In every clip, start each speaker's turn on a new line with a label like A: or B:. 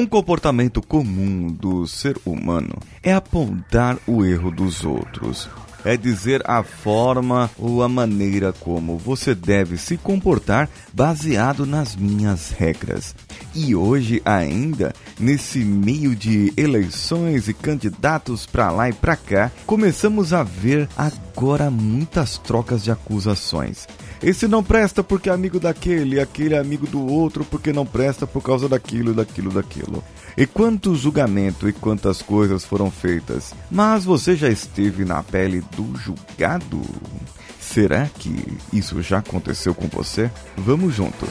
A: Um comportamento comum do ser humano é apontar o erro dos outros. É dizer a forma ou a maneira como você deve se comportar baseado nas minhas regras. E hoje ainda, nesse meio de eleições e candidatos para lá e para cá, começamos a ver agora muitas trocas de acusações. Esse não presta porque é amigo daquele, aquele é amigo do outro porque não presta por causa daquilo, daquilo, daquilo. E quanto julgamento e quantas coisas foram feitas. Mas você já esteve na pele do julgado? Será que isso já aconteceu com você? Vamos juntos.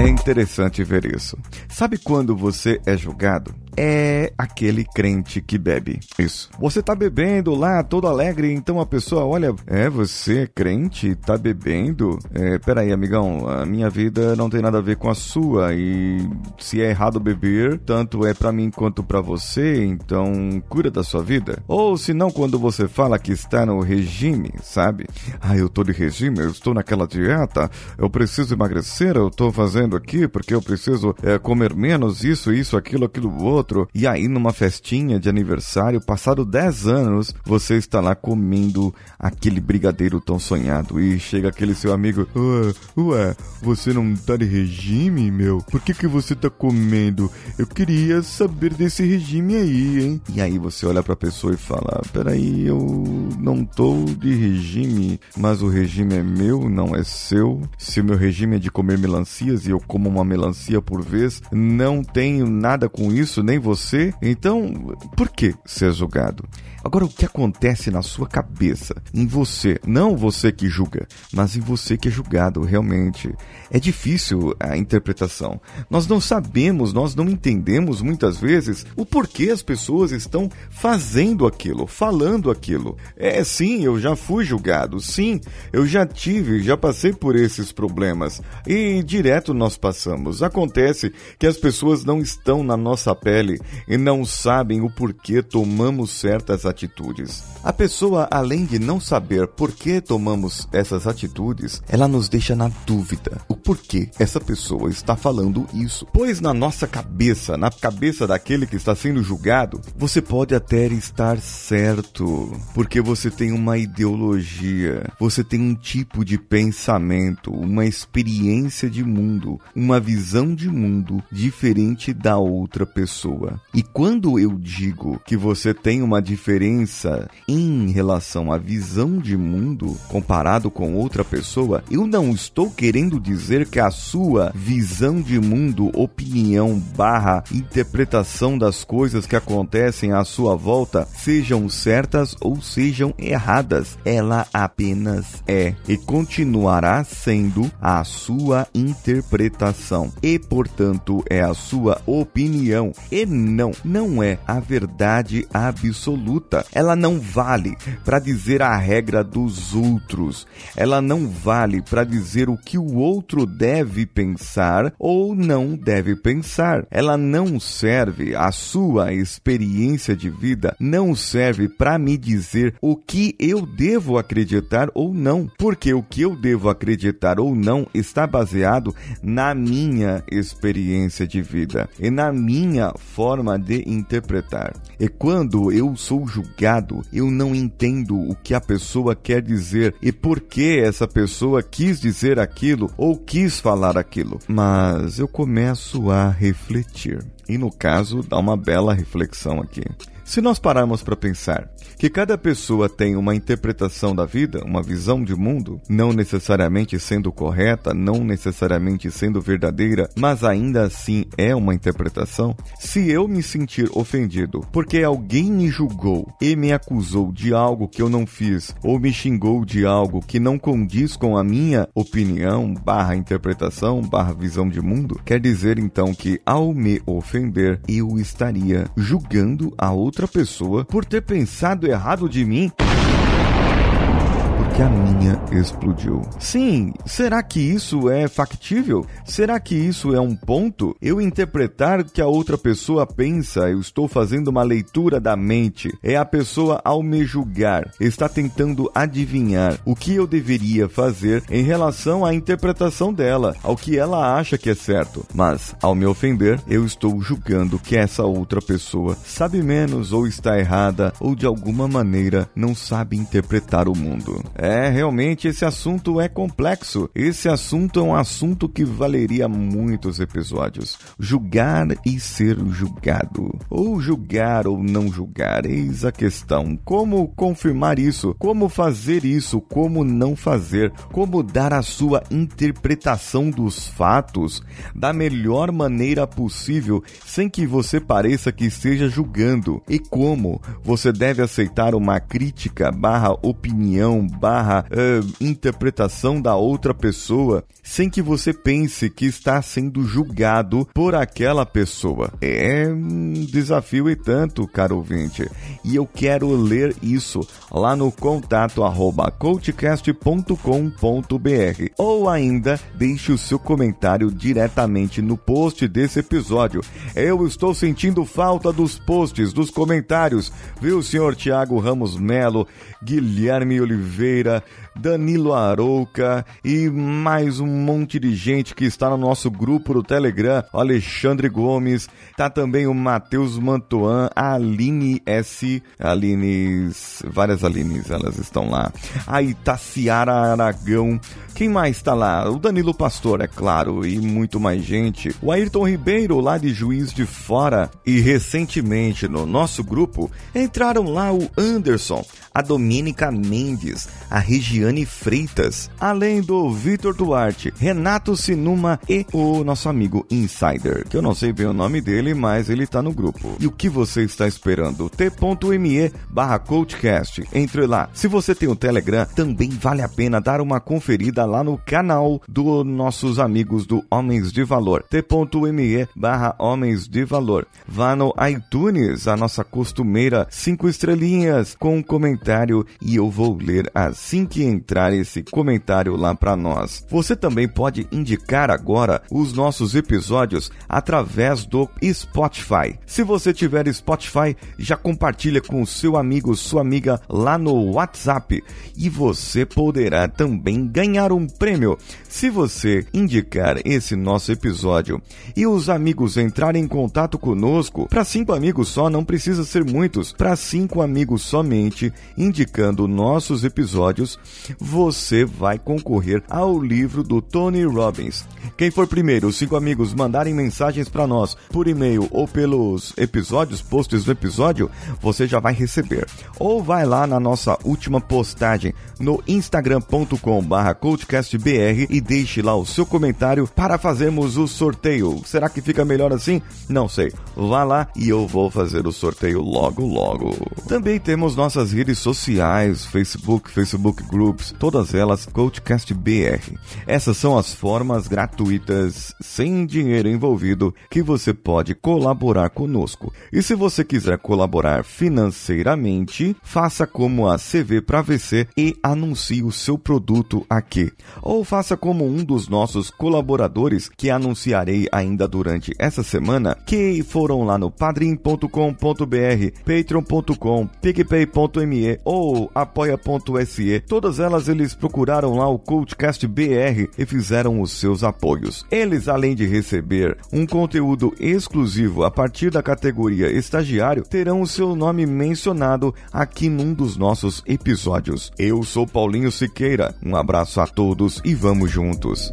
A: É interessante ver isso. Sabe quando você é julgado? É aquele crente que bebe. Isso. Você tá bebendo lá, todo alegre, então a pessoa olha, é, você é crente, tá bebendo? É, peraí, amigão, a minha vida não tem nada a ver com a sua e se é errado beber, tanto é para mim quanto para você, então cuida da sua vida. Ou se não, quando você fala que está no regime, sabe? Ah, eu tô de regime, eu estou naquela dieta, eu preciso emagrecer, eu tô fazendo aqui porque eu preciso é, comer menos isso, isso, aquilo, aquilo outro outro, e aí numa festinha de aniversário, passado 10 anos, você está lá comendo aquele brigadeiro tão sonhado e chega aquele seu amigo, ué, ué, você não tá de regime, meu? Por que que você tá comendo? Eu queria saber desse regime aí, hein? E aí você olha pra pessoa e fala, peraí, eu não tô de regime, mas o regime é meu, não é seu. Se o meu regime é de comer melancias e eu como uma melancia por vez, não tenho nada com isso, nem você, então por que ser julgado? Agora, o que acontece na sua cabeça, em você, não você que julga, mas em você que é julgado, realmente. É difícil a interpretação. Nós não sabemos, nós não entendemos muitas vezes o porquê as pessoas estão fazendo aquilo, falando aquilo. É sim, eu já fui julgado, sim, eu já tive, já passei por esses problemas e direto nós passamos. Acontece que as pessoas não estão na nossa pele e não sabem o porquê tomamos certas atitudes. A pessoa, além de não saber por que tomamos essas atitudes, ela nos deixa na dúvida o porquê essa pessoa está falando isso. Pois na nossa cabeça, na cabeça daquele que está sendo julgado, você pode até estar certo, porque você tem uma ideologia, você tem um tipo de pensamento, uma experiência de mundo, uma visão de mundo diferente da outra pessoa. E quando eu digo que você tem uma diferença em relação à visão de mundo comparado com outra pessoa, eu não estou querendo dizer que a sua visão de mundo, opinião barra interpretação das coisas que acontecem à sua volta sejam certas ou sejam erradas. Ela apenas é e continuará sendo a sua interpretação e, portanto, é a sua opinião e não, não é a verdade absoluta. Ela não vale para dizer a regra dos outros. Ela não vale para dizer o que o outro deve pensar ou não deve pensar. Ela não serve, a sua experiência de vida não serve para me dizer o que eu devo acreditar ou não, porque o que eu devo acreditar ou não está baseado na minha experiência de vida e na minha forma de interpretar. E quando eu sou julgado, eu não entendo o que a pessoa quer dizer e por que essa pessoa quis dizer aquilo ou quis falar aquilo. Mas eu começo a refletir. E no caso, dá uma bela reflexão aqui. Se nós pararmos para pensar que cada pessoa tem uma interpretação da vida, uma visão de mundo, não necessariamente sendo correta, não necessariamente sendo verdadeira, mas ainda assim é uma interpretação, se eu me sentir ofendido porque alguém me julgou e me acusou de algo que eu não fiz ou me xingou de algo que não condiz com a minha opinião, barra interpretação, barra visão de mundo, quer dizer então que ao me ofender eu estaria julgando a outra pessoa por ter pensado errado de mim que a minha explodiu. Sim, será que isso é factível? Será que isso é um ponto? Eu interpretar que a outra pessoa pensa, eu estou fazendo uma leitura da mente. É a pessoa ao me julgar, está tentando adivinhar o que eu deveria fazer em relação à interpretação dela, ao que ela acha que é certo. Mas, ao me ofender, eu estou julgando que essa outra pessoa sabe menos ou está errada ou de alguma maneira não sabe interpretar o mundo. É é, realmente esse assunto é complexo. Esse assunto é um assunto que valeria muitos episódios. Julgar e ser julgado. Ou julgar ou não julgar. Eis a questão. Como confirmar isso? Como fazer isso? Como não fazer? Como dar a sua interpretação dos fatos da melhor maneira possível sem que você pareça que esteja julgando? E como você deve aceitar uma crítica barra opinião barra barra uh, interpretação da outra pessoa sem que você pense que está sendo julgado por aquela pessoa. É um desafio e tanto, caro ouvinte. E eu quero ler isso lá no contato arroba coachcast.com.br ou ainda deixe o seu comentário diretamente no post desse episódio. Eu estou sentindo falta dos posts, dos comentários, viu, senhor Tiago Ramos Melo, Guilherme Oliveira, Rita Danilo Arouca e mais um monte de gente que está no nosso grupo do Telegram, o Alexandre Gomes, tá também o Matheus Mantoan, a Aline S, Aline, várias Alines, elas estão lá. A Itaciara Aragão, quem mais está lá? O Danilo Pastor, é claro, e muito mais gente. O Ayrton Ribeiro, lá de Juiz de Fora. E recentemente, no nosso grupo, entraram lá o Anderson, a Domênica Mendes, a Regiane Freitas, além do Vitor Duarte, Renato Sinuma e o nosso amigo Insider, que eu não sei bem o nome dele, mas ele está no grupo. E o que você está esperando? t.me barra coachcast. Entre lá. Se você tem o Telegram, também vale a pena dar uma conferida lá no canal dos nossos amigos do Homens de Valor, t.me barra Homens de Valor. Vá no iTunes, a nossa costumeira cinco estrelinhas com um comentário e eu vou ler assim que entrar esse comentário lá para nós. Você também pode indicar agora os nossos episódios através do Spotify. Se você tiver Spotify, já compartilha com seu amigo, sua amiga lá no WhatsApp e você poderá também ganhar um prêmio se você indicar esse nosso episódio e os amigos entrarem em contato conosco. Para cinco amigos só, não precisa ser muitos. Para cinco amigos somente, indicando nossos episódios, você vai concorrer ao livro do Tony Robbins. Quem for primeiro, os cinco amigos mandarem mensagens para nós por e-mail ou pelos episódios, posts do episódio, você já vai receber. Ou vai lá na nossa última postagem no instagram.com/coach podcastbr e deixe lá o seu comentário para fazermos o sorteio. Será que fica melhor assim? Não sei. Vá lá e eu vou fazer o sorteio logo logo. Também temos nossas redes sociais, Facebook, Facebook Groups, todas elas CoachCastBR. Essas são as formas gratuitas, sem dinheiro envolvido, que você pode colaborar conosco. E se você quiser colaborar financeiramente, faça como a CV para VC e anuncie o seu produto aqui. Ou faça como um dos nossos colaboradores que anunciarei ainda durante essa semana, que foram lá no padrim.com.br, patreon.com, picpay.me ou apoia.se. Todas elas eles procuraram lá o Coachcast BR e fizeram os seus apoios. Eles, além de receber um conteúdo exclusivo a partir da categoria estagiário, terão o seu nome mencionado aqui num dos nossos episódios. Eu sou Paulinho Siqueira. Um abraço a todos todos e vamos juntos.